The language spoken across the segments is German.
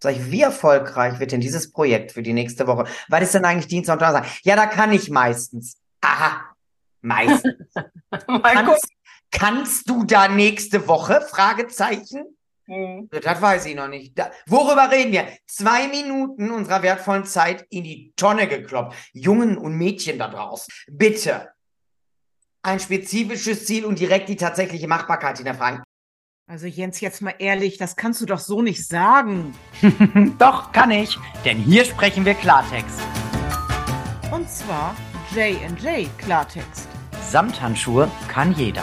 Sag ich, wie erfolgreich wird denn dieses Projekt für die nächste Woche? Was ist denn eigentlich Dienstag und Donnerstag? Ja, da kann ich meistens. Aha, meistens. kannst, kannst du da nächste Woche? Fragezeichen. Hm. Das weiß ich noch nicht. Da, worüber reden wir? Zwei Minuten unserer wertvollen Zeit in die Tonne gekloppt. Jungen und Mädchen da draußen. Bitte. Ein spezifisches Ziel und direkt die tatsächliche Machbarkeit hinterfragen. Also Jens, jetzt mal ehrlich, das kannst du doch so nicht sagen. doch, kann ich, denn hier sprechen wir Klartext. Und zwar J&J Klartext. Samthandschuhe kann jeder.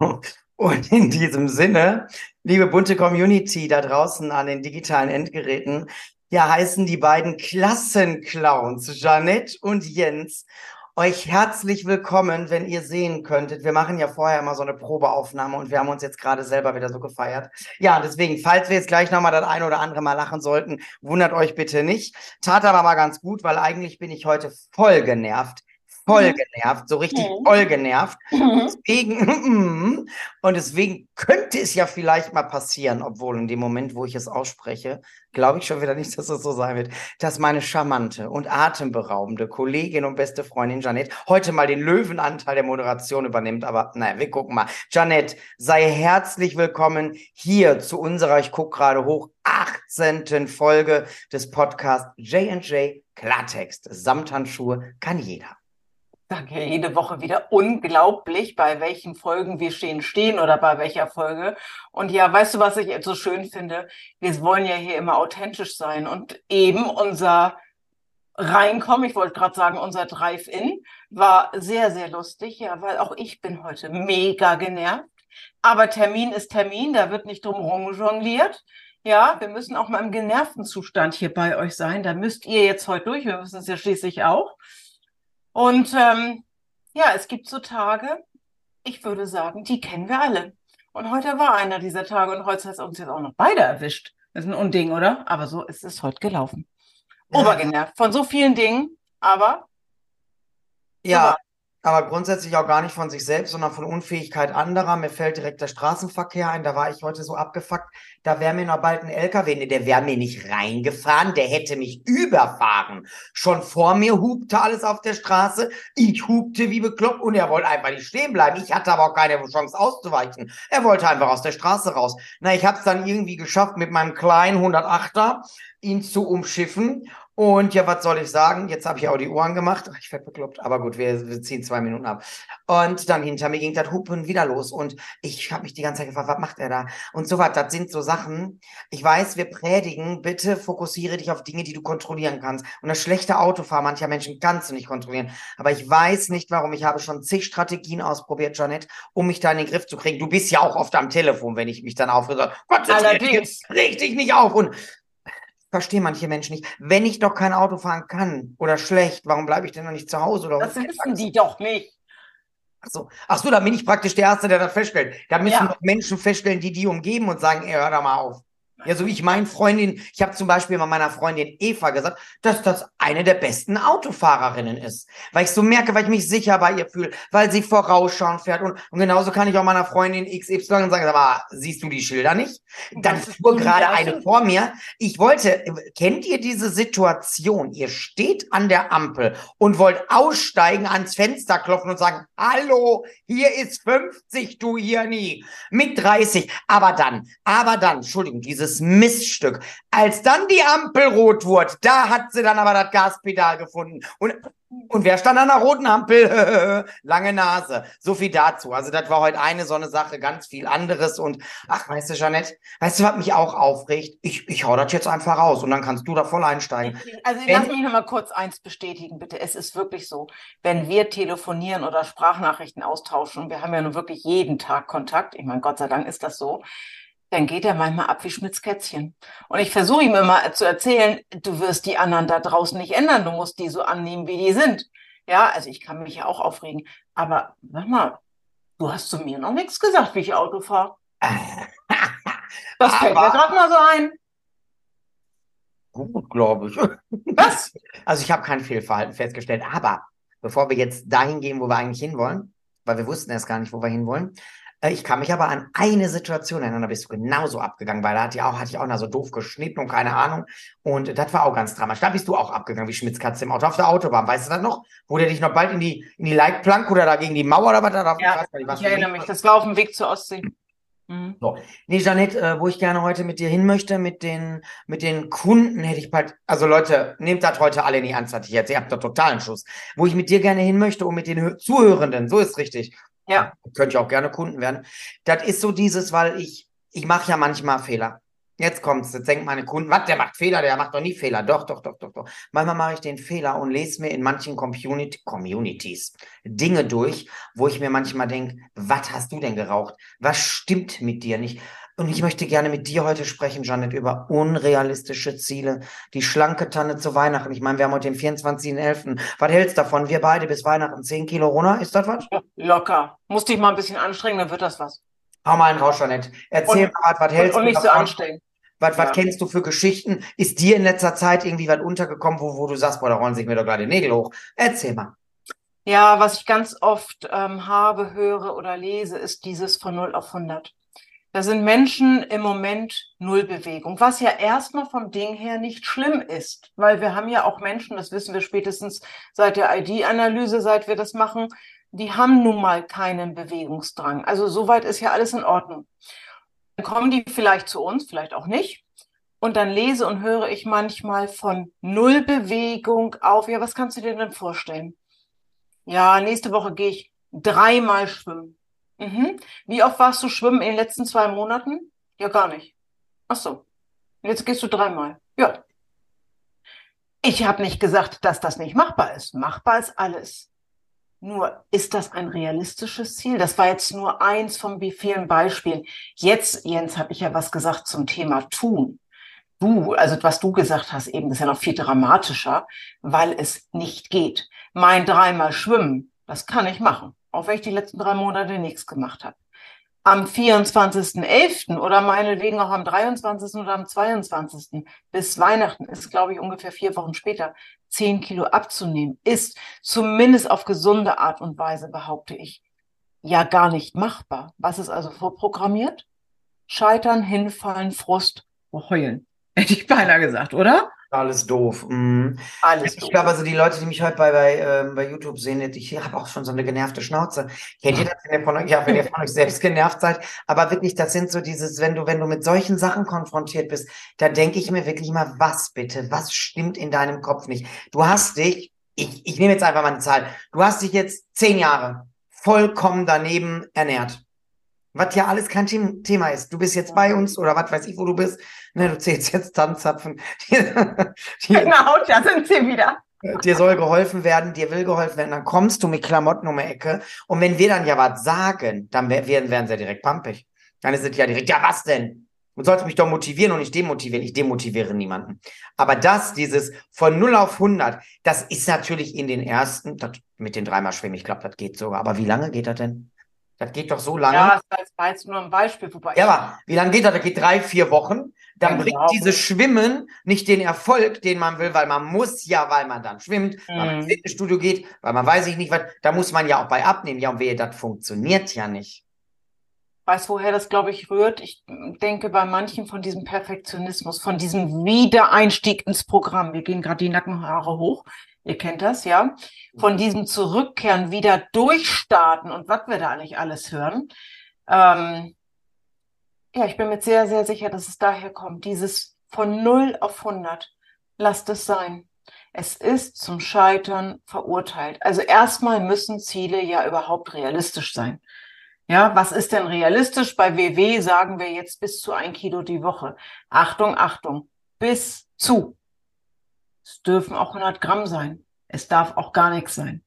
Und in diesem Sinne, liebe bunte Community da draußen an den digitalen Endgeräten, ja, heißen die beiden Klassenclowns, Janette und Jens, euch herzlich willkommen, wenn ihr sehen könntet. Wir machen ja vorher immer so eine Probeaufnahme und wir haben uns jetzt gerade selber wieder so gefeiert. Ja, deswegen, falls wir jetzt gleich nochmal das ein oder andere Mal lachen sollten, wundert euch bitte nicht. Tat aber mal ganz gut, weil eigentlich bin ich heute voll genervt voll mhm. genervt, so richtig mhm. voll genervt. Mhm. Deswegen, und deswegen könnte es ja vielleicht mal passieren, obwohl in dem Moment, wo ich es ausspreche, glaube ich schon wieder nicht, dass es so sein wird, dass meine charmante und atemberaubende Kollegin und beste Freundin Janette heute mal den Löwenanteil der Moderation übernimmt. Aber naja, wir gucken mal. Janette, sei herzlich willkommen hier zu unserer, ich gucke gerade hoch, 18. Folge des Podcasts J&J Klartext. Samthandschuhe kann jeder ja jede Woche wieder unglaublich, bei welchen Folgen wir stehen, stehen oder bei welcher Folge. Und ja, weißt du, was ich so schön finde? Wir wollen ja hier immer authentisch sein und eben unser Reinkommen, ich wollte gerade sagen, unser Drive-In war sehr, sehr lustig, ja, weil auch ich bin heute mega genervt. Aber Termin ist Termin, da wird nicht drum jongliert. Ja, wir müssen auch mal im genervten Zustand hier bei euch sein. Da müsst ihr jetzt heute durch. Wir müssen es ja schließlich auch. Und ähm, ja, es gibt so Tage, ich würde sagen, die kennen wir alle. Und heute war einer dieser Tage und heute hat es uns jetzt auch noch beide erwischt. Das ist ein Unding, oder? Aber so ist es heute gelaufen. Ja. Obergenervt von so vielen Dingen, aber. Ja, aber grundsätzlich auch gar nicht von sich selbst, sondern von Unfähigkeit anderer. Mir fällt direkt der Straßenverkehr ein, da war ich heute so abgefuckt. Da wäre mir noch bald ein LKW, nee, der wäre mir nicht reingefahren, der hätte mich überfahren. Schon vor mir hupte alles auf der Straße, ich hupte wie bekloppt und er wollte einfach nicht stehen bleiben. Ich hatte aber auch keine Chance auszuweichen. Er wollte einfach aus der Straße raus. Na, ich habe es dann irgendwie geschafft, mit meinem kleinen 108er ihn zu umschiffen und ja, was soll ich sagen? Jetzt habe ich auch die Ohren gemacht. Ach, ich werde bekloppt. Aber gut, wir, wir, ziehen zwei Minuten ab. Und dann hinter mir ging das Hupen wieder los. Und ich habe mich die ganze Zeit gefragt, was macht er da? Und so was, das sind so Sachen. Ich weiß, wir predigen, bitte fokussiere dich auf Dinge, die du kontrollieren kannst. Und das schlechte Autofahren mancher Menschen kannst du nicht kontrollieren. Aber ich weiß nicht, warum. Ich habe schon zig Strategien ausprobiert, Janet, um mich da in den Griff zu kriegen. Du bist ja auch oft am Telefon, wenn ich mich dann aufrege. Gott, Allerdings. Richtig nicht auf. Und verstehe manche Menschen nicht. Wenn ich doch kein Auto fahren kann oder schlecht, warum bleibe ich denn noch nicht zu Hause? Oder das wissen die doch nicht. Ach so, ach so, da bin ich praktisch der Erste, der das feststellt. Da müssen ja. Menschen feststellen, die die umgeben und sagen, ey, hör da mal auf. Ja, so wie ich meinen Freundin, ich habe zum Beispiel mal meiner Freundin Eva gesagt, dass das eine der besten Autofahrerinnen ist. Weil ich so merke, weil ich mich sicher bei ihr fühle, weil sie vorausschauen fährt. Und, und genauso kann ich auch meiner Freundin XY sagen, aber siehst du die Schilder nicht? Dann fuhr gerade eine vor mir. Ich wollte, kennt ihr diese Situation? Ihr steht an der Ampel und wollt aussteigen, ans Fenster klopfen und sagen, hallo, hier ist 50, du hier nie. Mit 30. Aber dann, aber dann, Entschuldigung, dieses Miststück. Als dann die Ampel rot wurde, da hat sie dann aber das Gaspedal gefunden. Und, und wer stand an der roten Ampel? Lange Nase. So viel dazu. Also das war heute eine so eine Sache, ganz viel anderes. Und ach, weißt du, Jeanette, weißt du, was mich auch aufregt? Ich, ich hau das jetzt einfach raus und dann kannst du da voll einsteigen. Also wenn, lass mich noch mal kurz eins bestätigen, bitte. Es ist wirklich so, wenn wir telefonieren oder Sprachnachrichten austauschen, wir haben ja nun wirklich jeden Tag Kontakt, ich meine, Gott sei Dank ist das so, dann geht er manchmal ab wie Schmitz Kätzchen. Und ich versuche ihm immer zu erzählen, du wirst die anderen da draußen nicht ändern, du musst die so annehmen, wie die sind. Ja, also ich kann mich ja auch aufregen. Aber sag mal, du hast zu mir noch nichts gesagt, wie ich Auto fahre. Das fällt mir gerade mal so ein. Gut, glaube ich. Was? Also ich habe kein Fehlverhalten festgestellt, aber bevor wir jetzt dahin gehen, wo wir eigentlich hinwollen, weil wir wussten erst gar nicht, wo wir hinwollen. Äh, ich kann mich aber an eine Situation erinnern, da bist du genauso abgegangen, weil da hatte ich auch, hatte ich auch noch so doof geschnitten und keine Ahnung. Und das war auch ganz dramatisch. Da bist du auch abgegangen wie Schmitzkatze im Auto auf der Autobahn. Weißt du das noch? Wo der dich noch bald in die, in die Leitplanke oder da gegen die Mauer oder was da? Ja, ich, ich erinnere mich. Das war auf dem Weg zur Ostsee. Mhm. So. Nee, Janette, äh, wo ich gerne heute mit dir hin möchte, mit den, mit den Kunden hätte ich bald, also Leute, nehmt das heute alle in die Ernst, ich jetzt, ihr habt da totalen Schuss. Wo ich mit dir gerne hin möchte und mit den Zuhörenden, so ist richtig, ja. Könnte ich auch gerne Kunden werden. Das ist so dieses, weil ich, ich mache ja manchmal Fehler. Jetzt kommt's, jetzt denken meine Kunden, was, der macht Fehler, der macht doch nie Fehler. Doch, doch, doch, doch, doch. Manchmal mache ich den Fehler und lese mir in manchen Community, Communities Dinge durch, wo ich mir manchmal denke, was hast du denn geraucht? Was stimmt mit dir nicht? Und ich möchte gerne mit dir heute sprechen, Janet, über unrealistische Ziele. Die schlanke Tanne zu Weihnachten. Ich meine, wir haben heute den 24.11. Was hältst du davon? Wir beide bis Weihnachten 10 Kilo runter. Ist das was? Locker. Musst dich mal ein bisschen anstrengen, dann wird das was. Hau mal einen raus, Janet. Erzähl und, mal, was, was hältst und, und nicht davon? so anstrengend. Was, was ja. kennst du für Geschichten? Ist dir in letzter Zeit irgendwie was untergekommen, wo, wo du sagst, boah, da rollen sich mir doch gerade die Nägel hoch? Erzähl mal. Ja, was ich ganz oft ähm, habe, höre oder lese, ist dieses von 0 auf 100. Da sind Menschen im Moment null Bewegung, was ja erstmal vom Ding her nicht schlimm ist, weil wir haben ja auch Menschen, das wissen wir spätestens seit der ID-Analyse, seit wir das machen, die haben nun mal keinen Bewegungsdrang. Also soweit ist ja alles in Ordnung. Dann kommen die vielleicht zu uns, vielleicht auch nicht. Und dann lese und höre ich manchmal von null Bewegung auf. Ja, was kannst du dir denn vorstellen? Ja, nächste Woche gehe ich dreimal schwimmen. Mhm. Wie oft warst du schwimmen in den letzten zwei Monaten? Ja, gar nicht. Ach so. Jetzt gehst du dreimal. Ja. Ich habe nicht gesagt, dass das nicht machbar ist. Machbar ist alles. Nur ist das ein realistisches Ziel? Das war jetzt nur eins von vielen Beispielen. Jetzt, Jens, habe ich ja was gesagt zum Thema tun. Du, also was du gesagt hast eben, ist ja noch viel dramatischer, weil es nicht geht. Mein dreimal schwimmen, das kann ich machen auch wenn ich die letzten drei Monate nichts gemacht habe. Am 24.11. oder meinetwegen auch am 23. oder am 22. bis Weihnachten ist, glaube ich, ungefähr vier Wochen später, zehn Kilo abzunehmen, ist zumindest auf gesunde Art und Weise, behaupte ich, ja gar nicht machbar. Was ist also vorprogrammiert? Scheitern, hinfallen, Frust, heulen. Hätte ich beinahe gesagt, oder? Alles doof. Mhm. Alles ich glaube, also die Leute, die mich heute bei, bei, ähm, bei YouTube sehen, ich habe auch schon so eine genervte Schnauze. Kennt ihr das, wenn ihr von euch, ja, wenn ihr von euch selbst genervt seid? Aber wirklich, das sind so dieses, wenn du, wenn du mit solchen Sachen konfrontiert bist, da denke ich mir wirklich mal, was bitte? Was stimmt in deinem Kopf nicht? Du hast dich, ich, ich nehme jetzt einfach mal eine Zahl, du hast dich jetzt zehn Jahre vollkommen daneben ernährt was ja alles kein Thema ist. Du bist jetzt bei uns oder was weiß ich, wo du bist. Ne, du zählst jetzt Tanzzapfen. genau, da sind sie wieder. Dir soll geholfen werden, dir will geholfen werden, dann kommst du mit Klamotten um die Ecke. Und wenn wir dann ja was sagen, dann werden, werden sie ja direkt pampig. Dann ist es ja direkt, ja, was denn? Du sollst mich doch motivieren und nicht demotivieren. Ich demotiviere niemanden. Aber das, dieses von 0 auf 100, das ist natürlich in den ersten, das, mit den dreimal Schwimmen, ich glaube, das geht sogar. Aber wie lange geht das denn? Das geht doch so lange. Ja, das war jetzt nur ein Beispiel. Wobei ja, aber wie lange geht das? Das geht drei, vier Wochen. Dann bringt genau. dieses Schwimmen nicht den Erfolg, den man will, weil man muss ja, weil man dann schwimmt, mhm. weil man ins mhm. Fitnessstudio geht, weil man weiß ich nicht was. Da muss man ja auch bei abnehmen. Ja, und wehe, das funktioniert ja nicht. Weiß, woher das, glaube ich, rührt. Ich denke bei manchen von diesem Perfektionismus, von diesem Wiedereinstieg ins Programm. Wir gehen gerade die Nackenhaare hoch. Ihr kennt das, ja? Von diesem Zurückkehren, wieder durchstarten und was wir da eigentlich alles hören. Ähm, ja, ich bin mir sehr, sehr sicher, dass es daher kommt. Dieses von 0 auf 100. Lasst es sein. Es ist zum Scheitern verurteilt. Also erstmal müssen Ziele ja überhaupt realistisch sein. Ja, was ist denn realistisch? Bei WW sagen wir jetzt bis zu ein Kilo die Woche. Achtung, Achtung. Bis zu. Es dürfen auch 100 Gramm sein. Es darf auch gar nichts sein.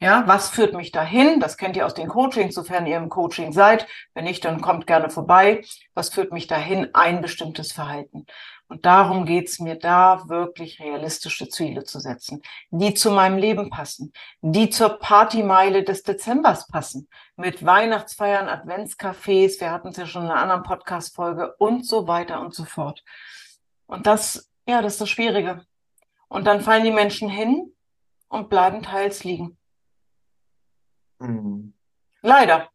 Ja, was führt mich dahin? Das kennt ihr aus den Coachings, sofern ihr im Coaching seid. Wenn nicht, dann kommt gerne vorbei. Was führt mich dahin? Ein bestimmtes Verhalten. Und darum geht's mir da, wirklich realistische Ziele zu setzen, die zu meinem Leben passen, die zur Partymeile des Dezembers passen, mit Weihnachtsfeiern, Adventscafés, wir hatten es ja schon in einer anderen Podcast-Folge und so weiter und so fort. Und das, ja, das ist das Schwierige. Und dann fallen die Menschen hin und bleiben teils liegen. Hm. Leider.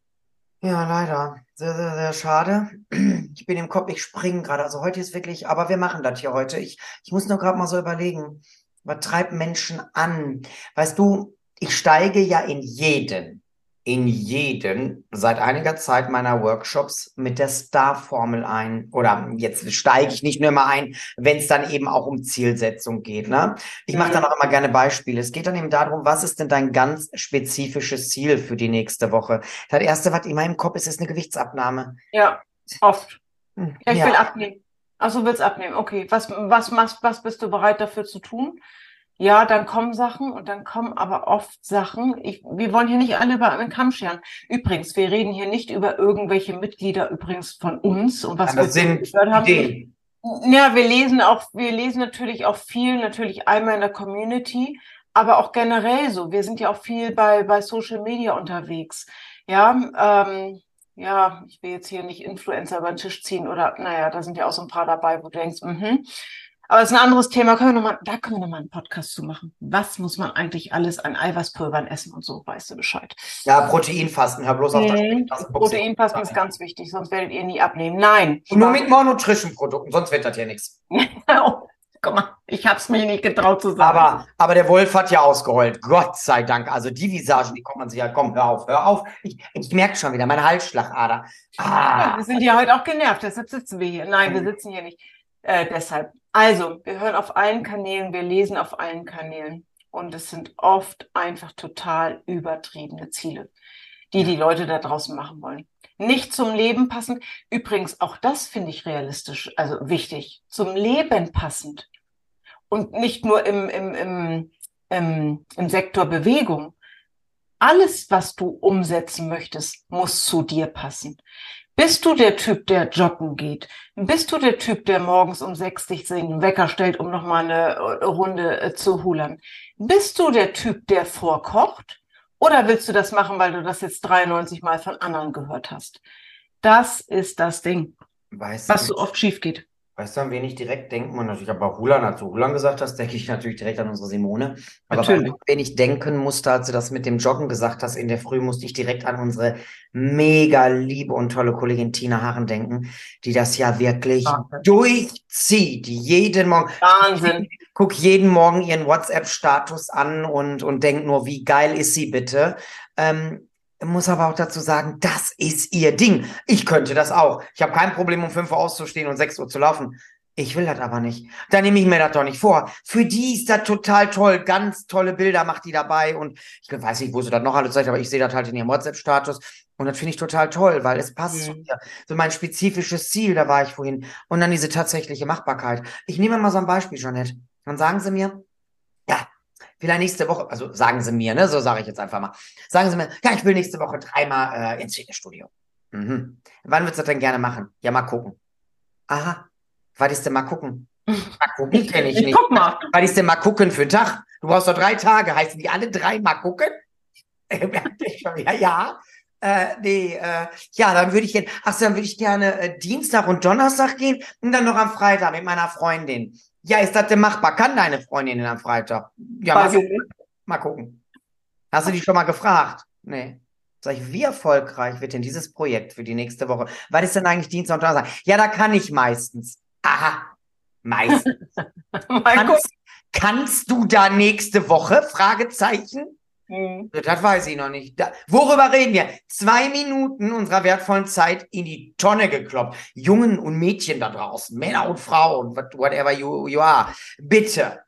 Ja, leider. Sehr, sehr, sehr schade. Ich bin im Kopf, ich springe gerade. Also heute ist wirklich, aber wir machen das hier heute. Ich, ich muss nur gerade mal so überlegen, was treibt Menschen an? Weißt du, ich steige ja in jeden, in jeden seit einiger Zeit meiner Workshops mit der Star-Formel ein. Oder jetzt steige ich nicht nur immer ein, wenn es dann eben auch um Zielsetzung geht. Ne? Ich mache dann auch immer gerne Beispiele. Es geht dann eben darum, was ist denn dein ganz spezifisches Ziel für die nächste Woche? Das erste, was immer im Kopf ist, ist eine Gewichtsabnahme. Ja, oft. Hm, Ja, ich ja. will abnehmen. Also du willst abnehmen. Okay, was, was, was, was bist du bereit dafür zu tun? Ja, dann kommen Sachen und dann kommen aber oft Sachen. Ich, wir wollen hier nicht alle über einen Kamm scheren. Übrigens, wir reden hier nicht über irgendwelche Mitglieder übrigens von uns und was das wir sind gehört haben. Ideen. Ja, wir lesen auch, wir lesen natürlich auch viel, natürlich einmal in der Community, aber auch generell so. Wir sind ja auch viel bei, bei Social Media unterwegs. Ja, ähm, ja, ich will jetzt hier nicht Influencer über den Tisch ziehen oder, naja, da sind ja auch so ein paar dabei, wo du denkst, mhm. Aber das ist ein anderes Thema. Können wir noch mal, da können wir noch mal einen Podcast zu machen. Was muss man eigentlich alles an Eiweißpulvern essen und so, weißt du Bescheid. Ja, Proteinfasten, hör bloß auf. Mhm. das Proteinfasten ist ganz wichtig, sonst werdet ihr nie abnehmen. Nein. Und nur mit Monotrition-Produkten, sonst wird das ja nichts. Guck mal, ich hab's mir nicht getraut zu sagen. Aber, aber der Wolf hat ja ausgeheult. Gott sei Dank. Also die Visagen, die kommt man sich ja, komm, hör auf, hör auf. Ich, ich merke schon wieder, meine Halsschlagader. Ja, Ah, wir sind ja heute auch genervt, deshalb sitzen wir hier. Nein, wir Mhm. sitzen hier nicht. Äh, deshalb. Also, wir hören auf allen Kanälen, wir lesen auf allen Kanälen. Und es sind oft einfach total übertriebene Ziele, die die Leute da draußen machen wollen. Nicht zum Leben passend. Übrigens, auch das finde ich realistisch, also wichtig. Zum Leben passend. Und nicht nur im, im, im, im, im Sektor Bewegung. Alles, was du umsetzen möchtest, muss zu dir passen. Bist du der Typ, der joggen geht? Bist du der Typ, der morgens um sechs sich den Wecker stellt, um nochmal eine äh, Runde äh, zu hulern? Bist du der Typ, der vorkocht? Oder willst du das machen, weil du das jetzt 93 Mal von anderen gehört hast? Das ist das Ding, weißt was du, so oft schief geht. Weißt du, an wen ich direkt denken muss? Natürlich, aber Hulan, als du Hulan gesagt hast, denke ich natürlich direkt an unsere Simone. Aber Natürlich. an wen ich denken musste, als du das mit dem Joggen gesagt hast, in der Früh musste ich direkt an unsere mega liebe und tolle Kollegin Tina Harren denken, die das ja wirklich Wahnsinn. durchzieht, jeden Morgen. Wahnsinn. guck jeden Morgen ihren WhatsApp-Status an und, und denk nur, wie geil ist sie bitte. Ähm, muss aber auch dazu sagen, das ist ihr Ding. Ich könnte das auch. Ich habe kein Problem, um 5 Uhr auszustehen und 6 Uhr zu laufen. Ich will das aber nicht. Da nehme ich mir das doch nicht vor. Für die ist das total toll. Ganz tolle Bilder macht die dabei. Und ich weiß nicht, wo sie das noch alle zeigt, aber ich sehe das halt in ihrem WhatsApp-Status. Und das finde ich total toll, weil es passt zu Mhm. mir. So mein spezifisches Ziel, da war ich vorhin. Und dann diese tatsächliche Machbarkeit. Ich nehme mal so ein Beispiel, Jeanette. Dann sagen sie mir, vielleicht nächste Woche, also sagen sie mir, ne, so sage ich jetzt einfach mal. Sagen sie mir, ja, ich will nächste Woche dreimal äh, ins Fitnessstudio. Mhm. Wann würdest du das denn gerne machen? Ja, mal gucken. Aha. Was ist denn mal gucken? Mal gucken kenne ich nicht. Guck mal. Was ist denn mal gucken für einen Tag? Du brauchst doch drei Tage. Heißen die alle drei mal gucken? ja, ja. Äh, nee, äh, ja, dann würde ich jetzt, ach so, dann würde ich gerne äh, Dienstag und Donnerstag gehen und dann noch am Freitag mit meiner Freundin. Ja, ist das denn machbar? Kann deine Freundin am Freitag? Ja, mal, gucken. mal gucken. Hast du die schon mal gefragt? Nee. Sag ich, wie erfolgreich wird denn dieses Projekt für die nächste Woche? Was ist denn eigentlich Dienstag und Donnerstag? Ja, da kann ich meistens. Aha, meistens. Mal gucken. Kannst, kannst du da nächste Woche? Fragezeichen. Mhm. Das weiß ich noch nicht. Da, worüber reden wir? Zwei Minuten unserer wertvollen Zeit in die Tonne gekloppt. Jungen und Mädchen da draußen, Männer und Frauen, what- whatever you, you are. Bitte.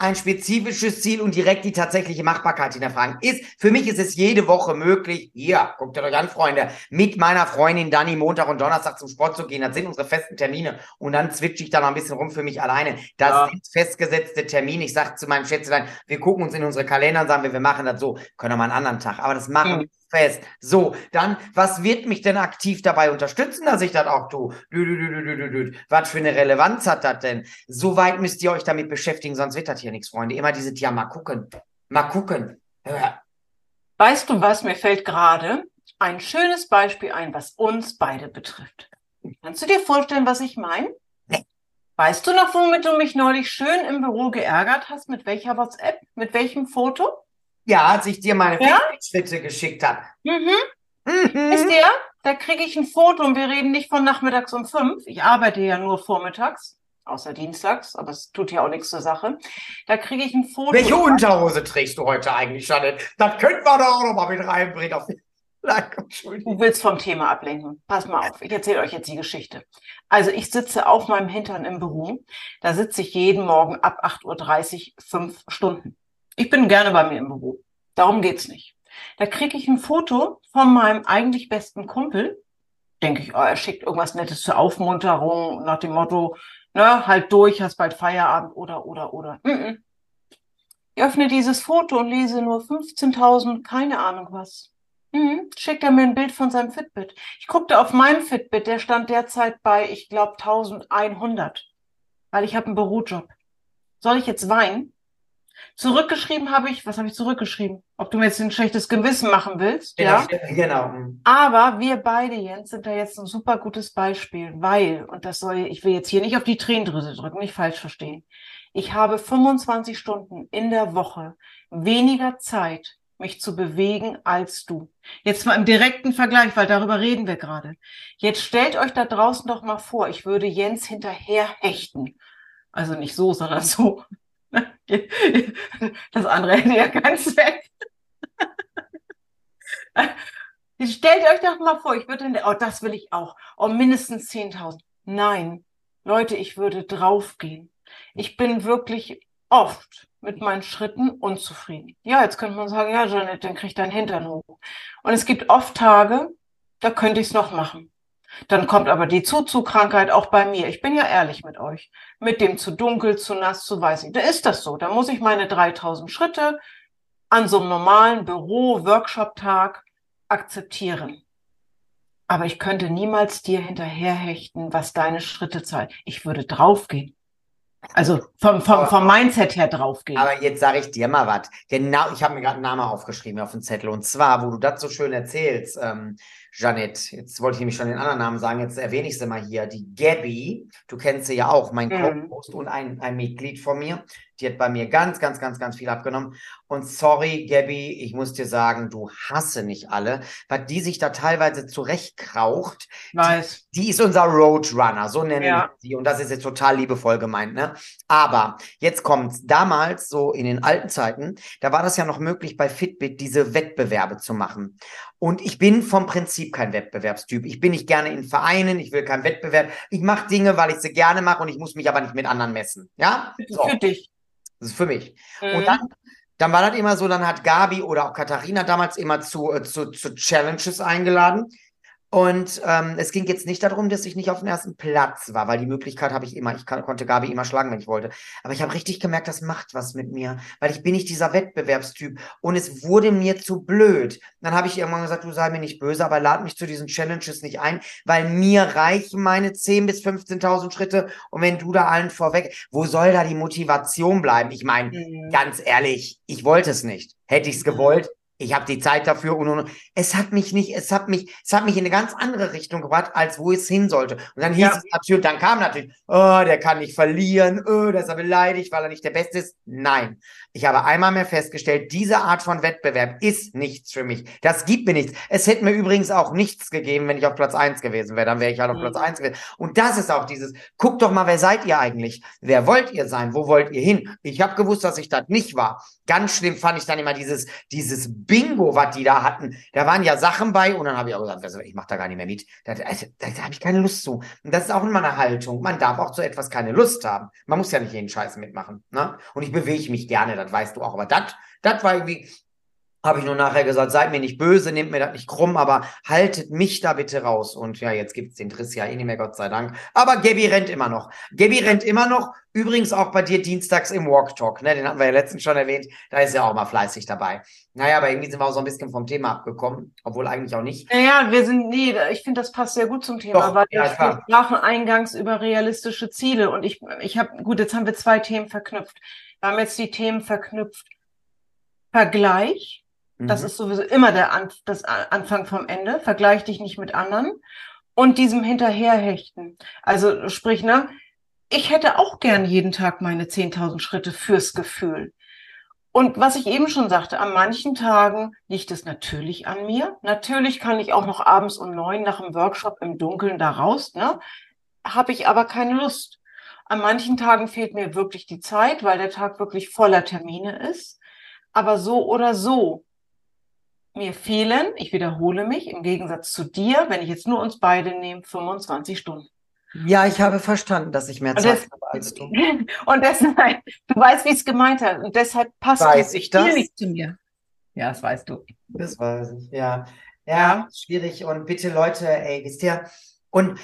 Ein spezifisches Ziel und direkt die tatsächliche Machbarkeit hinterfragen. Ist, für mich ist es jede Woche möglich, hier, guckt ihr euch an, Freunde, mit meiner Freundin Dani Montag und Donnerstag zum Sport zu gehen. Das sind unsere festen Termine. Und dann zwitsche ich da noch ein bisschen rum für mich alleine. Das Ja. sind festgesetzte Termine. Ich sage zu meinem Schätzelein, wir gucken uns in unsere Kalender und sagen wir, wir machen das so. Können wir mal einen anderen Tag. Aber das machen Mhm. Fest. So, dann, was wird mich denn aktiv dabei unterstützen, dass ich das auch tue? Dü, dü, dü. Was für eine Relevanz hat das denn? So weit müsst ihr euch damit beschäftigen, sonst wird das hier nichts, Freunde. Immer diese, ja, mal gucken. Mal gucken. Ja. Weißt du was, mir fällt gerade ein schönes Beispiel ein, was uns beide betrifft. Kannst du dir vorstellen, was ich meine? Weißt du noch, womit du mich neulich schön im Büro geärgert hast? Mit welcher WhatsApp? Mit welchem Foto? Ja, als ich dir meine Ja? Schritte geschickt habe. Mhm. Mhm. Wisst ihr, da kriege ich ein Foto und wir reden nicht von nachmittags um fünf. Ich arbeite ja nur vormittags, außer dienstags, aber es tut ja auch nichts zur Sache. Da kriege ich ein Foto. Welche Unterhose trägst du heute eigentlich, Janet? Das könnten wir doch auch noch mal mit reinbringen. Auf. Du willst vom Thema ablenken. Pass mal auf, ich erzähle euch jetzt die Geschichte. Also ich sitze auf meinem Hintern im Büro. Da sitze ich jeden Morgen ab 8.30 Uhr fünf Stunden. Ich bin gerne bei mir im Büro. Darum geht's nicht. Da kriege ich ein Foto von meinem eigentlich besten Kumpel. Denke ich, oh, er schickt irgendwas Nettes zur Aufmunterung nach dem Motto, ne, halt durch, hast bald Feierabend oder, oder, oder. Mm -mm. Ich öffne dieses Foto und lese nur 15.000, keine Ahnung was. Mhm. Schickt er mir ein Bild von seinem Fitbit. Ich guckte auf meinen Fitbit, der stand derzeit bei, ich glaube, 1100, weil ich habe einen Bürojob. Soll ich jetzt weinen? Zurückgeschrieben habe ich, was habe ich zurückgeschrieben? Ob du mir jetzt ein schlechtes Gewissen machen willst, ja? Genau. Aber wir beide, Jens, sind da jetzt ein super gutes Beispiel, weil, und das soll, ich will jetzt hier nicht auf die Tränendrüse drücken, nicht falsch verstehen. Ich habe 25 Stunden in der Woche weniger Zeit, mich zu bewegen als du. Jetzt mal im direkten Vergleich, weil darüber reden wir gerade. Jetzt stellt euch da draußen doch mal vor, ich würde Jens hinterher hechten. Also nicht so, sondern so. Das andere hätte ja ganz weg. Stellt euch doch mal vor, ich würde, in der- oh, das will ich auch, oh, mindestens 10.000. Nein, Leute, ich würde draufgehen. Ich bin wirklich oft mit meinen Schritten unzufrieden. Ja, jetzt könnte man sagen, ja, Janet, dann krieg deinen Hintern hoch. Und es gibt oft Tage, da könnte ich es noch machen. Dann kommt aber die Zuzu-Krankheit auch bei mir. Ich bin ja ehrlich mit euch. Mit dem zu dunkel, zu nass, zu weiß. Da ist das so. Da muss ich meine 3000 Schritte an so einem normalen Büro-Workshop-Tag akzeptieren. Aber ich könnte niemals dir hinterherhechten, was deine Schritte zahlt. Ich würde draufgehen. Also vom, vom, vom Mindset her draufgehen. Aber jetzt sage ich dir mal was. Genau, ich habe mir gerade einen Namen aufgeschrieben auf dem Zettel. Und zwar, wo du das so schön erzählst, ähm, Janet, jetzt wollte ich nämlich schon den anderen Namen sagen, jetzt erwähne ich sie mal hier. Die Gabby, du kennst sie ja auch, mein Mhm. Co-Host und ein, ein Mitglied von mir. Die hat bei mir ganz, ganz, ganz, ganz viel abgenommen. Und sorry, Gabby, ich muss dir sagen, du hasse nicht alle, weil die sich da teilweise zurechtkraucht. Weiß. Die ist unser Roadrunner, so nennen Ja. wir sie. Und das ist jetzt total liebevoll gemeint, ne? Aber jetzt kommt's. Damals, so in den alten Zeiten, da war das ja noch möglich, bei Fitbit diese Wettbewerbe zu machen. Und ich bin vom Prinzip kein Wettbewerbstyp. Ich bin nicht gerne in Vereinen, ich will keinen Wettbewerb. Ich mache Dinge, weil ich sie gerne mache und ich muss mich aber nicht mit anderen messen. Ja? So, Für dich. Das ist für mich. Mhm. Und dann, dann war das immer so, dann hat Gabi oder auch Katharina damals immer zu, äh, zu, zu Challenges eingeladen. Und ähm, es ging jetzt nicht darum, dass ich nicht auf dem ersten Platz war, weil die Möglichkeit habe ich immer, ich kann, konnte Gabi immer schlagen, wenn ich wollte. Aber ich habe richtig gemerkt, das macht was mit mir, weil ich bin nicht dieser Wettbewerbstyp und es wurde mir zu blöd. Dann habe ich irgendwann gesagt, du sei mir nicht böse, aber lad mich zu diesen Challenges nicht ein, weil mir reichen meine 10.000 bis 15.000 Schritte und wenn du da allen vorweg, wo soll da die Motivation bleiben? Ich meine, Mhm. Ganz ehrlich, ich wollte es nicht. Hätte ich es gewollt, ich habe die Zeit dafür und, und, und. Es hat mich nicht, es hat mich, es hat mich in eine ganz andere Richtung gebracht, als wo es hin sollte. Und dann hieß Ja. es natürlich, dann kam natürlich, oh, der kann nicht verlieren, oh, der ist er beleidigt, weil er nicht der Beste ist. Nein. Ich habe einmal mehr festgestellt, diese Art von Wettbewerb ist nichts für mich. Das gibt mir nichts. Es hätte mir übrigens auch nichts gegeben, wenn ich auf Platz eins gewesen wäre. Dann wäre ich halt auf Mhm. Platz eins gewesen. Und das ist auch dieses, guckt doch mal, wer seid ihr eigentlich? Wer wollt ihr sein? Wo wollt ihr hin? Ich habe gewusst, dass ich das nicht war. Ganz schlimm fand ich dann immer dieses, dieses Bingo, was die da hatten. Da waren ja Sachen bei und dann habe ich auch gesagt, also, ich mache da gar nicht mehr mit. Da, da, da, da habe ich keine Lust zu. Und das ist auch immer eine Haltung. Man darf auch zu etwas keine Lust haben. Man muss ja nicht jeden Scheiß mitmachen. Ne? Und ich bewege mich gerne, das weißt du auch. Aber das, das war irgendwie, habe ich nur nachher gesagt, seid mir nicht böse, nehmt mir das nicht krumm, aber haltet mich da bitte raus. Und ja, jetzt gibt's den Driss ja eh nicht mehr, Gott sei Dank. Aber Gabby rennt immer noch. Gabby rennt immer noch. Übrigens auch bei dir dienstags im Walk Talk, ne? Den hatten wir ja letztens schon erwähnt. Da ist ja auch mal fleißig dabei. Naja, aber irgendwie sind wir auch so ein bisschen vom Thema abgekommen, obwohl eigentlich auch nicht. Naja, wir sind, nee, ich finde, das passt sehr gut zum Thema, Doch, weil ja, wir sprachen eingangs über realistische Ziele und ich, ich habe, gut, jetzt haben wir zwei Themen verknüpft. Wir haben jetzt die Themen verknüpft. Vergleich, das Mhm. ist sowieso immer der An das Anfang vom Ende. Vergleich dich nicht mit anderen und diesem Hinterherhechten. Also sprich, ne, ich hätte auch gern jeden Tag meine 10.000 Schritte fürs Gefühl. Und was ich eben schon sagte, an manchen Tagen liegt es natürlich an mir. Natürlich kann ich auch noch abends um neun nach dem Workshop im Dunkeln da raus, ne? Habe ich aber keine Lust. An manchen Tagen fehlt mir wirklich die Zeit, weil der Tag wirklich voller Termine ist. Aber so oder so, mir fehlen, ich wiederhole mich, im Gegensatz zu dir, wenn ich jetzt nur uns beide nehme, 25 Stunden. Ja, ich habe verstanden, dass ich mehr Zeit das- habe als du. Und deshalb, du weißt, wie ich es gemeint habe. Und deshalb passt Weiß ich das? Nicht zu mir. Ja, das weißt du. Das weiß ich, ja. Ja, Ja. schwierig. Und bitte Leute, ey, wisst ihr, und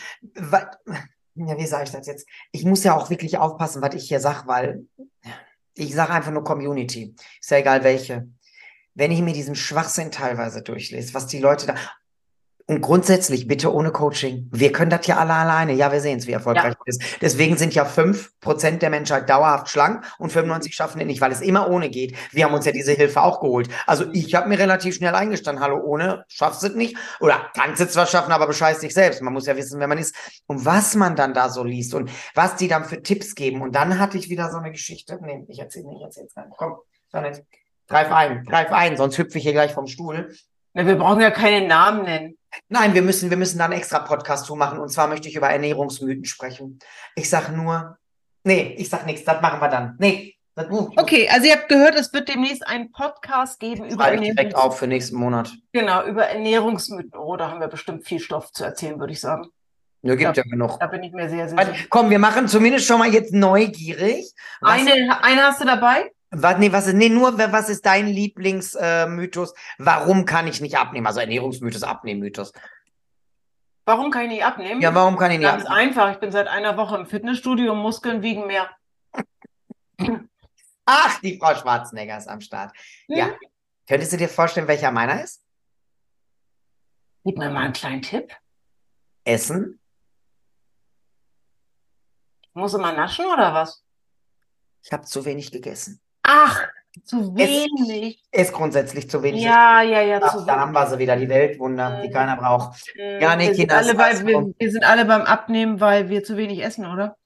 ja, wie sage ich das jetzt? Ich muss ja auch wirklich aufpassen, was ich hier sage, weil ich sage einfach nur Community. Ist ja egal welche. Wenn ich mir diesen Schwachsinn teilweise durchlese, was die Leute da. Und grundsätzlich bitte ohne Coaching. Wir können das ja alle alleine. Ja, wir sehen es, wie erfolgreich es ist. Deswegen sind ja fünf Prozent der Menschheit dauerhaft schlank und 95 schaffen es nicht, weil es immer ohne geht. Wir haben uns ja diese Hilfe auch geholt. Also ich habe mir relativ schnell eingestanden, hallo, ohne schaffst du es nicht. Oder kannst du zwar schaffen, aber bescheiß dich selbst. Man muss ja wissen, wer man ist. Und was man dann da so liest und was die dann für Tipps geben. Und dann hatte ich wieder so eine Geschichte. Nee, ich erzähle nicht, ich erzähle es gar nicht. Komm, Janet, greif ein, greif ein, sonst hüpfe ich hier gleich vom Stuhl. Wir brauchen ja keine Namen nennen. Nein, wir müssen, wir müssen da einen extra Podcast zu machen. Und zwar möchte ich über Ernährungsmythen sprechen. Ich sag nur, nee, ich sag nichts, das machen wir dann. Nee, das, uh, Okay, also ihr habt gehört, es wird demnächst einen Podcast geben über ich direkt auf für nächsten Monat. Genau, über Ernährungsmythen. Oh, da haben wir bestimmt viel Stoff zu erzählen, würde ich sagen. Nö, gibt Ja. ja genug. Da bin ich mir sehr, sehr sicher. Komm, wir machen zumindest schon mal jetzt neugierig. Was, Eine, eine hast du dabei? Was, nee, was ist, nee, nur, was ist dein Lieblingsmythos? Äh? Warum kann ich nicht abnehmen? Also Ernährungsmythos, Abnehmmythos. Warum kann ich nicht abnehmen? Ja, warum kann ich nicht Ganz abnehmen? einfach. Ich bin seit einer Woche im Fitnessstudio und Muskeln wiegen mehr. Ach, die Frau Schwarzenegger ist am Start. Ja. Hm? Könntest du dir vorstellen, welcher meiner ist? Gib mir mal einen kleinen Tipp. Essen? Muss immer naschen oder was? Ich habe zu wenig gegessen. Ach, zu Es- wenig. Ist grundsätzlich zu wenig. Ja, ja, ja, Ach, zu da haben wenig. wir sie wieder, die Weltwunder, die Mhm. keiner braucht. Hm, Ja, nee, wir sind Kinder, alle es bei, wir, wir sind alle beim Abnehmen, weil wir zu wenig essen, oder?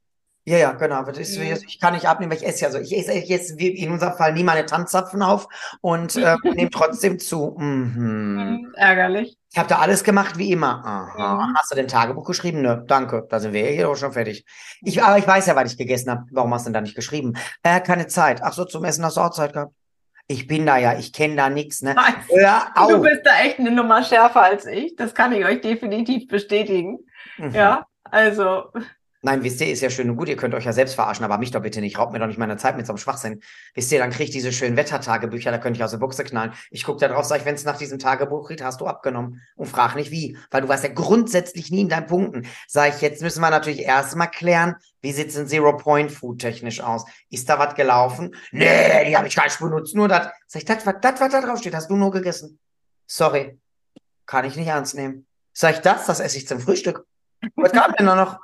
Ja, ja, genau. Das ist, Mhm. Ich kann nicht abnehmen, weil ich esse ja so. Ich esse jetzt wie in unserem Fall nie meine Tanzzapfen auf und äh, nehme trotzdem zu. Mhm. Hm, ärgerlich. Ich habe da alles gemacht wie immer. Aha. Mhm. Hast du denn Tagebuch geschrieben? Nö, danke. Da sind wir hier auch schon fertig. Ich, aber ich weiß ja, was ich gegessen habe. Warum hast du denn da nicht geschrieben? Äh, keine Zeit. Ach so, zum Essen hast du auch Zeit gehabt. Ich bin da ja, ich kenne da nichts, ne? Hör Du bist da echt eine Nummer schärfer als ich. Das kann ich euch definitiv bestätigen. Mhm. Ja, also, Nein, wisst ihr, ist ja schön und gut, ihr könnt euch ja selbst verarschen, aber mich doch bitte nicht. Raubt mir doch nicht meine Zeit mit so einem Schwachsinn. Wisst ihr, dann krieg ich diese schönen Wettertagebücher, da könnte ich aus der Buchse knallen. Ich gucke da drauf, sag ich, wenn es nach diesem Tagebuch geht, hast du abgenommen. Und frag nicht wie, weil du warst ja grundsätzlich nie in deinen Punkten. Sag ich, jetzt müssen wir natürlich erstmal klären, wie sieht's in Zero-Point-Food technisch aus? Ist da was gelaufen? Nee, die habe ich gar nicht benutzt, nur das. Sag ich, das, was was da drauf steht, hast du nur gegessen. Sorry, kann ich nicht ernst nehmen. Sag ich, das, das esse ich zum Frühstück. Was kam denn da noch?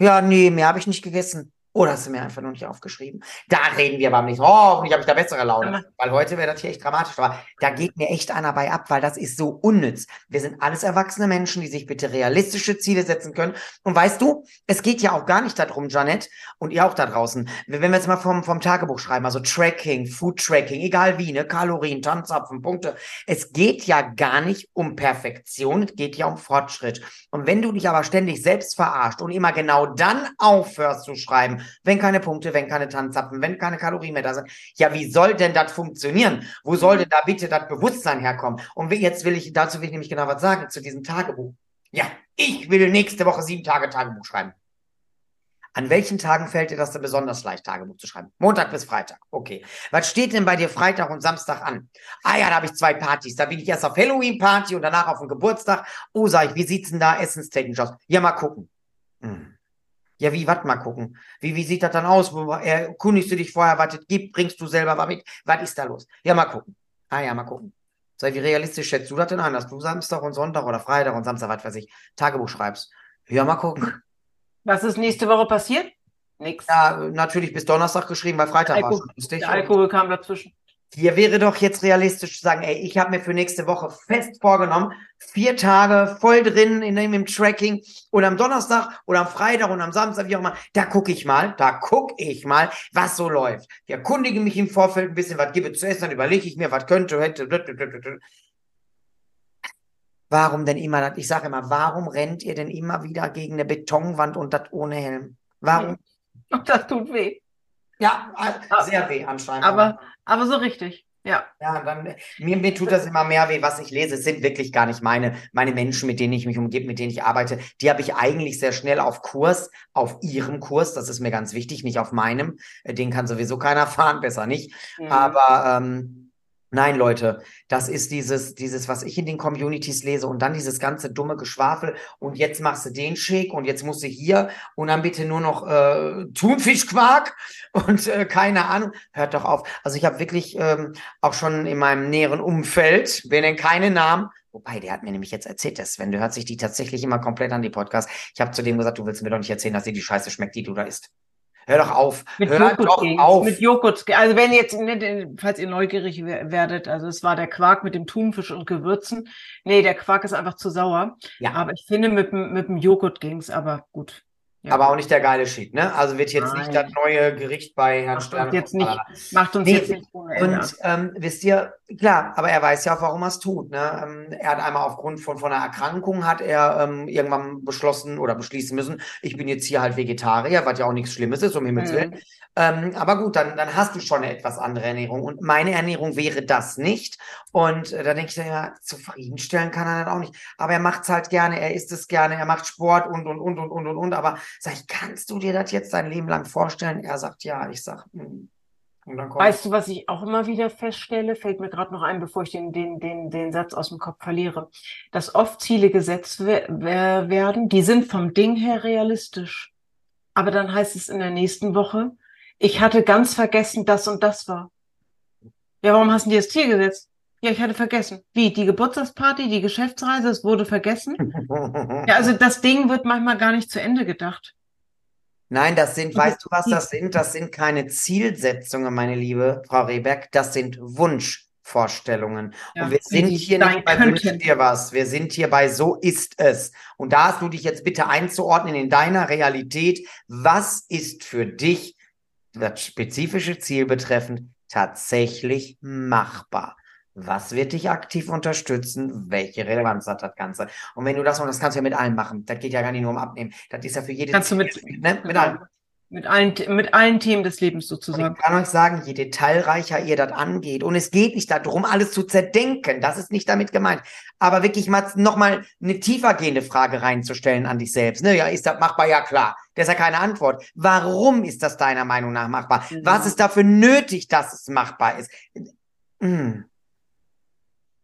Ja, nee, mehr habe ich nicht gegessen. Oder hast du mir einfach noch nicht aufgeschrieben? Da reden wir aber nicht. Oh, hoffentlich habe ich da bessere Laune. Weil heute wäre das hier echt dramatisch. Aber da geht mir echt einer bei ab, weil das ist so unnütz. Wir sind alles erwachsene Menschen, die sich bitte realistische Ziele setzen können. Und weißt du, es geht ja auch gar nicht darum, Janette, und ihr auch da draußen, wenn wir jetzt mal vom, vom Tagebuch schreiben, also Tracking, Food Tracking, egal wie, ne, Kalorien, Tanzapfen, Punkte. Es geht ja gar nicht um Perfektion, es geht ja um Fortschritt. Und wenn du dich aber ständig selbst verarscht und immer genau dann aufhörst zu schreiben, wenn keine Punkte, wenn keine Tanzapfen, wenn keine Kalorien mehr da sind, ja, wie soll denn das funktionieren? Wo soll denn da bitte das Bewusstsein herkommen? Und jetzt will ich, dazu will ich nämlich genau was sagen zu diesem Tagebuch. Ja, ich will nächste Woche sieben Tage Tagebuch schreiben. An welchen Tagen fällt dir das denn besonders leicht, Tagebuch zu schreiben? Montag bis Freitag. Okay. Was steht denn bei dir Freitag und Samstag an? Ah ja, da habe ich zwei Partys. Da bin ich erst auf Halloween-Party und danach auf den Geburtstag. Oh, sag ich, wie sieht's denn da essenstechnisch aus? Ja, mal gucken. Hm. Ja, wie, was mal gucken? Wie, wie sieht das dann aus? Wo- Erkundigst du dich vorher, was es gibt? Bringst du selber was mit? Was ist da los? Ja, mal gucken. Ah ja, mal gucken. Sag, wie realistisch schätzt du das denn ein, dass du Samstag und Sonntag oder Freitag und Samstag, was weiß ich, Tagebuch schreibst? Ja, mal gucken. was ist nächste Woche passiert? Nix. Ja, natürlich bis Donnerstag geschrieben, weil Freitag war lustig. Der Alkohol kam dazwischen. Hier wäre doch jetzt realistisch zu sagen, ey, ich habe mir für nächste Woche fest vorgenommen, vier Tage voll drin in dem Tracking und am Donnerstag oder am Freitag und am Samstag, wie auch immer, da gucke ich mal, da gucke ich mal, was so läuft. Ich erkundige mich im Vorfeld ein bisschen, was gibt es zu essen, dann überlege ich mir, was könnte, hätte. Warum denn immer das? Ich sage immer, warum rennt ihr denn immer wieder gegen eine Betonwand und das ohne Helm? Warum? Und das tut weh. Ja, äh, sehr weh anscheinend. Aber, aber so richtig. Ja. Ja, dann, mir, mir tut das immer mehr weh, was ich lese. Es sind wirklich gar nicht meine, meine Menschen, mit denen ich mich umgebe, mit denen ich arbeite. Die habe ich eigentlich sehr schnell auf Kurs, auf ihrem Kurs. Das ist mir ganz wichtig, nicht auf meinem. Äh, den kann sowieso keiner fahren, besser nicht. Mhm. Aber ähm, Nein, Leute, das ist dieses, dieses, was ich in den Communities lese und dann dieses ganze dumme Geschwafel und jetzt machst du den Shake und jetzt musst du hier und dann bitte nur noch äh, Thunfischquark und äh, keine Ahnung. Hört doch auf. Also ich habe wirklich ähm, auch schon in meinem näheren Umfeld, wir nennen keine Namen, Wobei, der hat mir nämlich jetzt erzählt, dass Sven, du hört sich die tatsächlich immer komplett an die Podcasts. Ich habe zu dem gesagt, du willst mir doch nicht erzählen, dass dir die Scheiße schmeckt, die du da isst. Hör doch auf. Mit Hör Joghurt doch ging's, auf. Mit Joghurt. Also wenn jetzt, ne, falls ihr neugierig werdet, also es war der Quark mit dem Thunfisch und Gewürzen. Nee, der Quark ist einfach zu sauer. Ja. Aber ich finde, mit, dem- mit dem Joghurt ging's, aber gut. Ja. Aber auch nicht der geile Shit, ne? Also wird jetzt nicht Nein. das neue Gericht bei Herrn macht Stern. jetzt nicht, macht uns Nee, jetzt nicht ohne. Und ähm, wisst ihr, klar, aber er weiß ja auch, warum er es tut. Ne? Ähm, er hat einmal aufgrund von, von einer Erkrankung hat er ähm, irgendwann beschlossen oder beschließen müssen, ich bin jetzt hier halt Vegetarier, was ja auch nichts Schlimmes ist, um Himmels Mhm. Willen. Ähm, aber gut, dann, dann hast du schon eine etwas andere Ernährung. Und meine Ernährung wäre das nicht. Und äh, da denke ich dann ja, zufriedenstellen kann er das auch nicht. Aber er macht es halt gerne, er isst es gerne, er macht Sport und, und, und, und, und, und, und. Aber sag ich, kannst du dir das jetzt dein Leben lang vorstellen? Er sagt ja, ich sag, hm. Weißt du, was ich auch immer wieder feststelle, fällt mir gerade noch ein, bevor ich den, den, den, den Satz aus dem Kopf verliere, dass oft Ziele gesetzt we wer- werden, die sind vom Ding her realistisch. Aber dann heißt es in der nächsten Woche, ich hatte ganz vergessen, das und das war. Ja, warum hast du dir das Ziel gesetzt? Ja, ich hatte vergessen. Wie? Die Geburtstagsparty, die Geschäftsreise, es wurde vergessen? Ja, also das Ding wird manchmal gar nicht zu Ende gedacht. Nein, das sind, weißt du, was das sind? Das sind keine Zielsetzungen, meine liebe Frau Rehberg, das sind Wunschvorstellungen. Ja, Und wir sind hier nicht bei Wünsch könnten. dir was. Wir sind hier bei So ist es. Und da hast du dich jetzt bitte einzuordnen in deiner Realität. Was ist für dich, das spezifische Ziel betreffend, tatsächlich machbar? Was wird dich aktiv unterstützen? Welche Relevanz hat das Ganze? Und wenn du das, und das kannst du ja mit allem machen, das geht ja gar nicht nur um Abnehmen, das ist ja für jedes Kannst du mit- ne? Mit allem. Mit allen, mit allen Themen des Lebens Und sozusagen. ich kann euch sagen, je detailreicher ihr das angeht, und es geht nicht darum, alles zu zerdenken, das ist nicht damit gemeint, aber wirklich mal nochmal eine tiefergehende Frage reinzustellen an dich selbst. Ne? Ja, ist das machbar? Ja, klar. Das ist ja keine Antwort. Warum ist das deiner Meinung nach machbar? Mhm. Was ist dafür nötig, dass es machbar ist? Hm.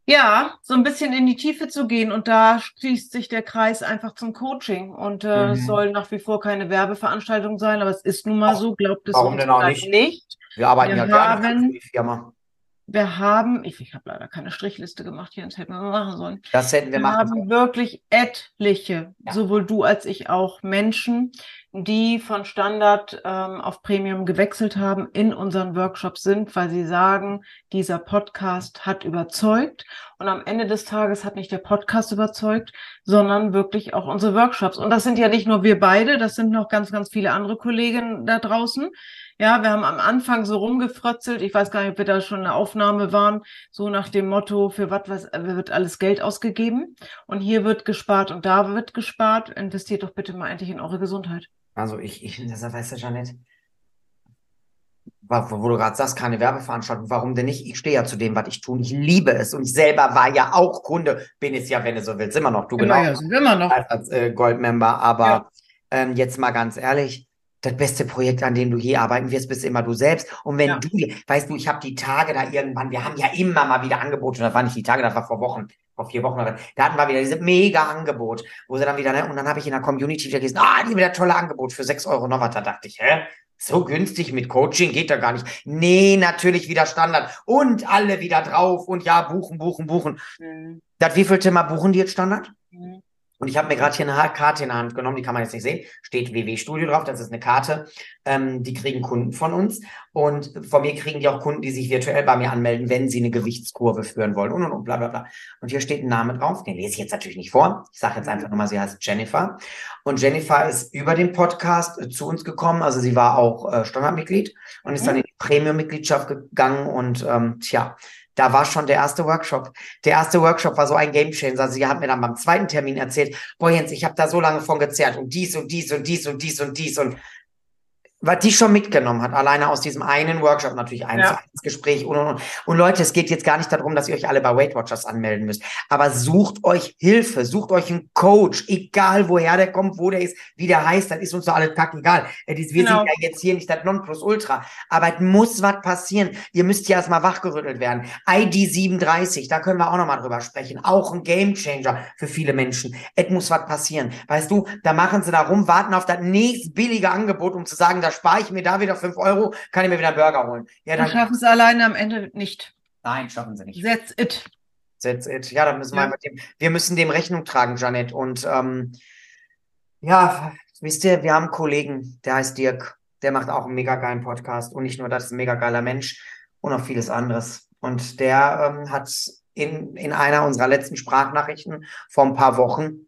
Ja, so ein bisschen in die Tiefe zu gehen und da schließt sich der Kreis einfach zum Coaching und äh, Mhm. es soll nach wie vor keine Werbeveranstaltung sein, aber es ist nun mal so, glaubt es Warum uns denn auch nicht? nicht. Wir arbeiten Wir ja gerne haben- für die Firma. Wir haben, ich, ich habe leider keine Strichliste gemacht hier, das hätten wir mal machen sollen. Das hätten wir Wir machen haben sollen. wirklich etliche, Ja. sowohl du als ich auch, Menschen, die von Standard ähm, auf Premium gewechselt haben, in unseren Workshops sind, weil sie sagen, dieser Podcast hat überzeugt. Und am Ende des Tages hat nicht der Podcast überzeugt, sondern wirklich auch unsere Workshops. Und das sind ja nicht nur wir beide, das sind noch ganz, ganz viele andere Kollegen da draußen. Ja, wir haben am Anfang so rumgefrötzelt. Ich weiß gar nicht, ob wir da schon eine Aufnahme waren. So nach dem Motto, für was, was wird alles Geld ausgegeben? Und hier wird gespart und da wird gespart. Investiert doch bitte mal endlich in eure Gesundheit. Also ich, ich, das weißt du, Janet, wo, wo du gerade sagst, keine Werbeveranstaltung, warum denn nicht? Ich stehe ja zu dem, was ich tue. Ich liebe es. Und ich selber war ja auch Kunde, bin es ja, wenn du so willst, immer noch. Du genau sind wir immer noch. als, als äh, Goldmember. Aber Ja. ähm, jetzt mal ganz ehrlich, das beste Projekt, an dem du je arbeiten wirst, bist immer du selbst. Und wenn Ja. du, weißt du, ich habe die Tage da irgendwann, wir haben ja immer mal wieder Angebote, und das waren nicht die Tage, das war vor Wochen, vor vier Wochen, oder- da hatten wir wieder diese mega Angebot, wo sie dann wieder, ne, und dann habe ich in der Community wieder gelesen, ah, die wieder tolle Angebot für sechs Euro noch was, da dachte ich, hä? So günstig mit Coaching geht da gar nicht. Nee, natürlich wieder Standard. Und alle wieder drauf und ja, buchen, buchen, buchen. Mhm. Das wievielte Mal buchen die jetzt Standard? Mhm. Und ich habe mir gerade hier eine Karte in der Hand genommen, die kann man jetzt nicht sehen. Steht WW Studio drauf, das ist eine Karte. Ähm, die kriegen Kunden von uns. Und von mir kriegen die auch Kunden, die sich virtuell bei mir anmelden, wenn sie eine Gewichtskurve führen wollen und und und bla bla bla. Und hier steht ein Name drauf, den lese ich jetzt natürlich nicht vor. Ich sage jetzt einfach nochmal, sie heißt Jennifer. Und Jennifer ist über den Podcast äh, zu uns gekommen. Also sie war auch äh, Standardmitglied und ist dann in die Premium-Mitgliedschaft gegangen. Und ähm, tja, da war schon der erste Workshop. Der erste Workshop war so ein Gamechanger. Also sie hat mir dann beim zweiten Termin erzählt, boah Jens, ich habe da so lange von gezerrt und dies und dies und dies und dies und dies und was die schon mitgenommen hat, alleine aus diesem einen Workshop, natürlich eins ja. Gespräch und, und, und. Und Leute, es geht jetzt gar nicht darum, dass ihr euch alle bei Weight Watchers anmelden müsst, aber sucht euch Hilfe, sucht euch einen Coach, egal woher der kommt, wo der ist, wie der heißt, das ist uns doch alle egal. Wir genau. sind ja jetzt hier nicht das Nonplusultra, aber es muss was passieren. Ihr müsst ja erstmal wachgerüttelt werden. ID 37, da können wir auch nochmal drüber sprechen. Auch ein Gamechanger für viele Menschen. Es muss was passieren. Weißt du, da machen sie da rum, warten auf das nächst billige Angebot, um zu sagen, da spare ich mir da wieder fünf Euro, kann ich mir wieder einen Burger holen. Ja, dann schaffen sie alleine am Ende nicht. Nein, schaffen sie nicht. That's it. That's it. Ja, dann müssen ja. wir mit dem, wir müssen dem Rechnung tragen, Janet. Und ähm, ja, wisst ihr, wir haben einen Kollegen, der heißt Dirk, der macht auch einen mega geilen Podcast und nicht nur das, ist ein mega geiler Mensch und auch vieles anderes. Und der ähm, hat in, in einer unserer letzten Sprachnachrichten vor ein paar Wochen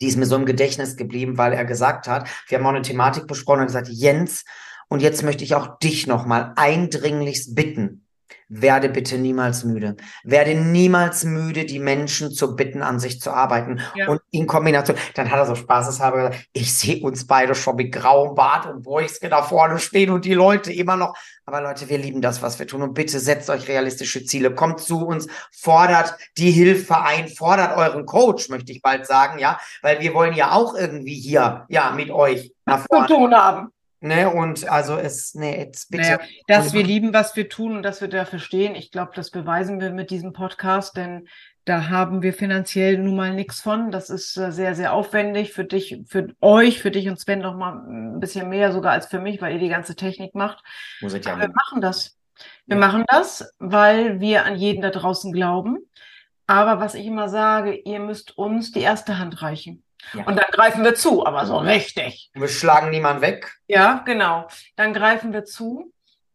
die ist mir so im Gedächtnis geblieben, weil er gesagt hat, wir haben auch eine Thematik besprochen und gesagt, Jens, und jetzt möchte ich auch dich nochmal eindringlichst bitten, werde bitte niemals müde. Werde niemals müde, die Menschen zu bitten, an sich zu arbeiten. Ja. Und in Kombination, dann hat er so spaßeshalber gesagt, ich sehe uns beide schon mit grauem Bart und Bräuchske da vorne stehen und die Leute immer noch. Aber Leute, wir lieben das, was wir tun. Und bitte setzt euch realistische Ziele. Kommt zu uns, fordert die Hilfe ein, fordert euren Coach, möchte ich bald sagen, ja. Weil wir wollen ja auch irgendwie hier, ja, mit euch nach vorne. Zu tun haben. Ne, und also es, ne, jetzt bitte. Naja, dass wir lieben, was wir tun und dass wir dafür stehen, ich glaube, das beweisen wir mit diesem Podcast, denn da haben wir finanziell nun mal nichts von. Das ist äh, sehr, sehr aufwendig für dich, für euch, für dich und Sven noch mal ein bisschen mehr sogar als für mich, weil ihr die ganze Technik macht. Muss ich ja wir machen das. Wir ja. machen das, weil wir an jeden da draußen glauben. Aber was ich immer sage, ihr müsst uns die erste Hand reichen. Ja. Und dann greifen wir zu, aber so richtig. Wir schlagen niemanden weg. Ja, genau. Dann greifen wir zu.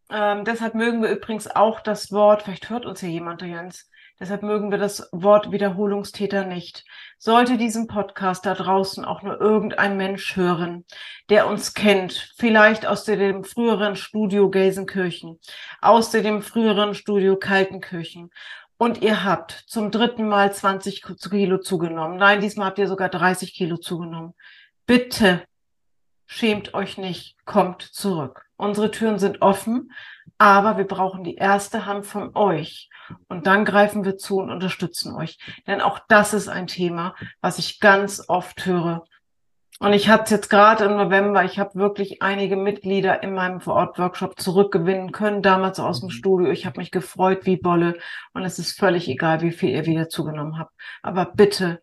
Ähm, deshalb mögen wir übrigens auch das Wort, vielleicht hört uns hier jemand, Jens, deshalb mögen wir das Wort Wiederholungstäter nicht. Sollte diesen Podcast da draußen auch nur irgendein Mensch hören, der uns kennt, vielleicht aus dem früheren Studio Gelsenkirchen, aus dem früheren Studio Kaltenkirchen und ihr habt zum dritten Mal 20 Kilo zugenommen. Nein, diesmal habt ihr sogar 30 Kilo zugenommen. Bitte schämt euch nicht, kommt zurück. Unsere Türen sind offen, aber wir brauchen die erste Hand von euch. Und dann greifen wir zu und unterstützen euch. Denn auch das ist ein Thema, was ich ganz oft höre. Und ich hatte es jetzt gerade im November, ich habe wirklich einige Mitglieder in meinem Vorort-Workshop zurückgewinnen können, damals aus dem mhm. Studio. Ich habe mich gefreut wie Bolle und es ist völlig egal, wie viel ihr wieder zugenommen habt. Aber bitte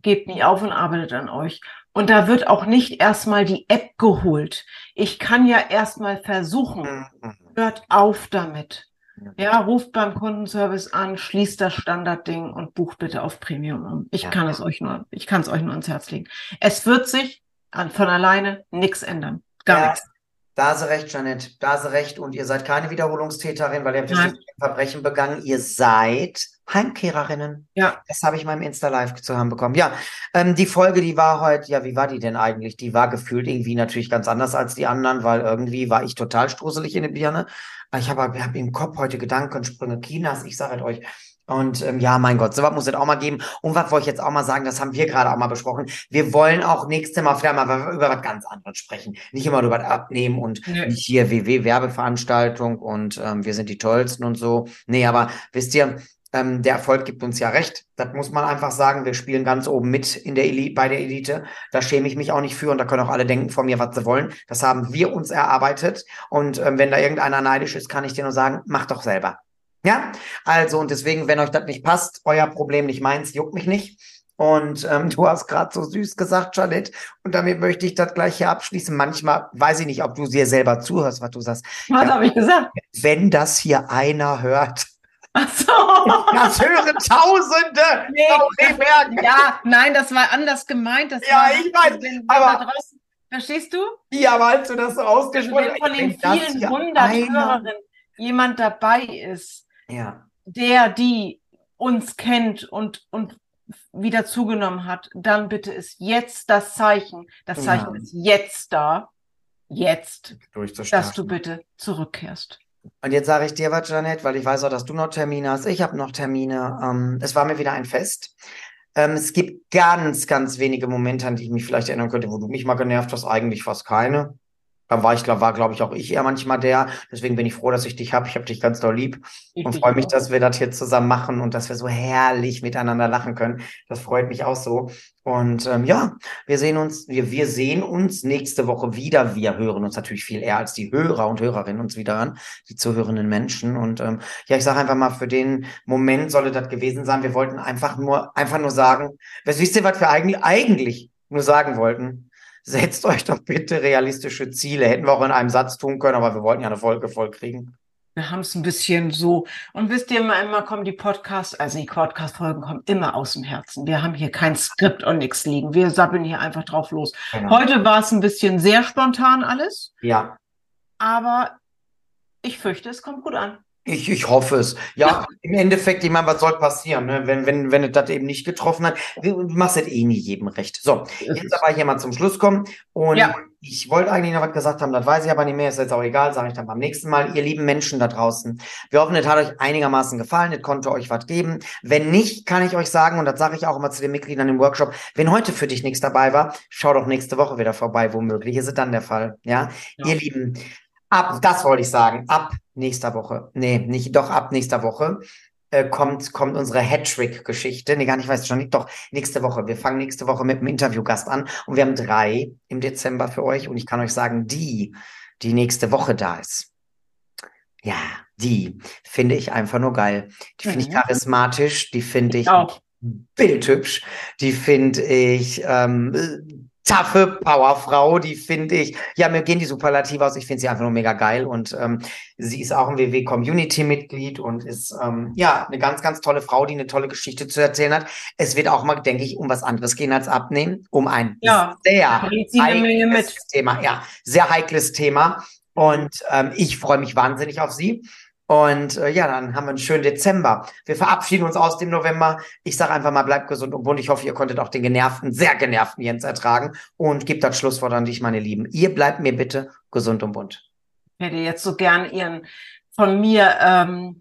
gebt nie auf und arbeitet an euch. Und da wird auch nicht erstmal die App geholt. Ich kann ja erstmal versuchen. Mhm. Hört auf damit. Ja, ruft beim Kundenservice an, schließt das Standardding und bucht bitte auf Premium um. Ich ja. kann es euch nur, ich kann es euch nur ans Herz legen. Es wird sich von alleine nichts ändern. Gar ja, nichts. Da hast du recht, Janette. Da hast du recht. Und ihr seid keine Wiederholungstäterin, weil ihr habt ein Verbrechen begangen. Ihr seid Heimkehrerinnen. Ja. Das habe ich in meinem Insta-Live zu haben bekommen. Ja, ähm, die Folge, die war heute, ja, wie war die denn eigentlich? Die war gefühlt irgendwie natürlich ganz anders als die anderen, weil irgendwie war ich total struselig in der Birne. Ich habe hab im Kopf heute Gedankensprünge Chinas, ich sage halt euch. Und ähm, ja, mein Gott, sowas muss es auch mal geben. Und was wollte ich jetzt auch mal sagen, das haben wir gerade auch mal besprochen. Wir wollen auch nächstes Mal vielleicht mal über was ganz anderes sprechen. Nicht immer über das Abnehmen und nee. nicht hier WW-Werbeveranstaltung und ähm, wir sind die Tollsten und so. Nee, aber wisst ihr, ähm, der Erfolg gibt uns ja recht. Das muss man einfach sagen. Wir spielen ganz oben mit in der Elite, bei der Elite. Da schäme ich mich auch nicht für und da können auch alle denken von mir, was sie wollen. Das haben wir uns erarbeitet. Und ähm, wenn da irgendeiner neidisch ist, kann ich dir nur sagen, mach doch selber. Ja, also und deswegen, wenn euch das nicht passt, euer Problem nicht meins, juckt mich nicht. Und ähm, du hast gerade so süß gesagt, Janette, und damit möchte ich das gleich hier abschließen. Manchmal weiß ich nicht, ob du dir selber zuhörst, was du sagst. Was ja, habe ich gesagt? Wenn das hier einer hört, Ach so. Das hören Tausende. Nee, ja, nein, das war anders gemeint. Das Ja, war, ich weiß, wenn, aber- draußen, verstehst du? Ja, aber als du das so Also ausgesprochen wenn von den vielen hundert Hörerinnen jemand dabei ist, Ja, der, die uns kennt und, und wieder zugenommen hat, dann bitte ist jetzt das Zeichen. Das Zeichen Ja. ist jetzt da. Jetzt, dass du bitte zurückkehrst. Und jetzt sage ich dir was, Janet, weil ich weiß auch, dass du noch Termine hast. Ich habe noch Termine. Ähm, es war mir wieder ein Fest. Ähm, es gibt ganz, ganz wenige Momente, an die ich mich vielleicht erinnern könnte, wo du mich mal genervt hast. Eigentlich fast keine. Dann war ich, glaub, war, glaube ich, auch ich eher manchmal der. Deswegen bin ich froh, dass ich dich habe. Ich habe dich ganz doll lieb Ich und freue mich, dass wir das hier zusammen machen und dass wir so herrlich miteinander lachen können. Das freut mich auch so. Und ähm, ja, wir sehen uns, wir, wir sehen uns nächste Woche wieder. Wir hören uns natürlich viel eher als die Hörer und Hörerinnen uns wieder an, die zuhörenden Menschen. Und ähm, ja, ich sage einfach mal, für den Moment solle das gewesen sein. Wir wollten einfach nur, einfach nur sagen, was wisst ihr, was wir eigentlich, eigentlich nur sagen wollten? Setzt euch doch bitte realistische Ziele. Hätten wir auch in einem Satz tun können, aber wir wollten ja eine Folge voll kriegen. Wir haben es ein bisschen so. Und wisst ihr, immer, immer kommen die Podcasts, also die Podcast-Folgen kommen immer aus dem Herzen. Wir haben hier kein Skript und nichts liegen. Wir sappeln hier einfach drauf los. Genau. Heute war es ein bisschen sehr spontan alles, Ja, aber ich fürchte, es kommt gut an. Ich, ich hoffe es. Ja, im Endeffekt, ich meine, was soll passieren, ne? Wenn, wenn, wenn es das eben nicht getroffen hat. Du machst das eh nie jedem recht. So, jetzt aber hier mal zum Schluss kommen. Und Ja. ich wollte eigentlich noch was gesagt haben, das weiß ich aber nicht mehr, ist jetzt auch egal, sage ich dann beim nächsten Mal. Ihr lieben Menschen da draußen, wir hoffen, es hat euch einigermaßen gefallen, es konnte euch was geben. Wenn nicht, kann ich euch sagen, und das sage ich auch immer zu den Mitgliedern im Workshop, wenn heute für dich nichts dabei war, schau doch nächste Woche wieder vorbei, womöglich ist es dann der Fall. Ja, Ja. ihr Lieben, ab, das wollte ich sagen, ab nächster Woche, nee, nicht, doch ab nächster Woche äh, kommt, kommt unsere Hattrick-Geschichte. Nee, gar nicht, weiß schon nicht, doch, nächste Woche. Wir fangen nächste Woche mit einem Interviewgast an und wir haben drei im Dezember für euch und ich kann euch sagen, die, die nächste Woche da ist. Ja, die finde ich einfach nur geil. Die finde ich Mhm. charismatisch, die finde ich Auch. bildhübsch, die finde ich ähm, äh, taffe Powerfrau, die finde ich, ja, mir gehen die Superlative aus, ich finde sie einfach nur mega geil. Und ähm, sie ist auch ein WW-Community-Mitglied und ist ähm, ja eine ganz, ganz tolle Frau, die eine tolle Geschichte zu erzählen hat. Es wird auch mal, denke ich, um was anderes gehen als abnehmen, um ein Ja, sehr heikles Thema, ja, sehr heikles Thema. Und ähm, ich freue mich wahnsinnig auf sie. Und äh, ja, dann haben wir einen schönen Dezember. Wir verabschieden uns aus dem November. Ich sage einfach mal, bleibt gesund und bunt. Ich hoffe, ihr konntet auch den genervten, sehr genervten Jens ertragen. Und gebt das Schlusswort an dich, meine Lieben. Ihr bleibt mir bitte gesund und bunt. Ich hätte jetzt so gern ihren von mir ähm,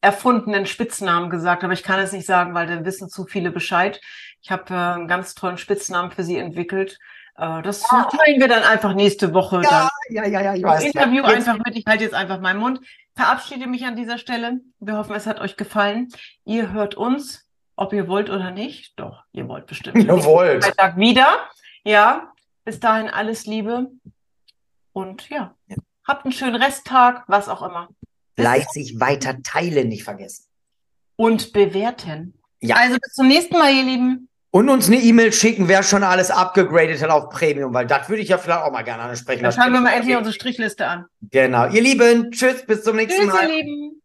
erfundenen Spitznamen gesagt, aber ich kann es nicht sagen, weil da wissen zu viele Bescheid. Ich habe äh, einen ganz tollen Spitznamen für sie entwickelt. Äh, das teilen wir dann einfach nächste Woche. dann. ja, ja, ja, ich Das Interview Jetzt- einfach mit. Ich halte jetzt einfach meinen Mund. Verabschiede mich an dieser Stelle. Wir hoffen, es hat euch gefallen. Ihr hört uns, ob ihr wollt oder nicht. Doch, ihr wollt bestimmt. Ihr wollt. Freitag wieder. Ja, bis dahin alles Liebe. Und ja, habt einen schönen Resttag, was auch immer. Fleißig weiter teilen nicht vergessen. Und bewerten. Ja. Also bis zum nächsten Mal, ihr Lieben. Und uns eine E-Mail schicken, wer schon alles abgegradet hat auf Premium, weil das würde ich ja vielleicht auch mal gerne ansprechen. Dann schauen wir mal endlich unsere Strichliste an. Genau. Ihr Lieben, tschüss, bis zum nächsten Tschüss, Mal. ihr Lieben.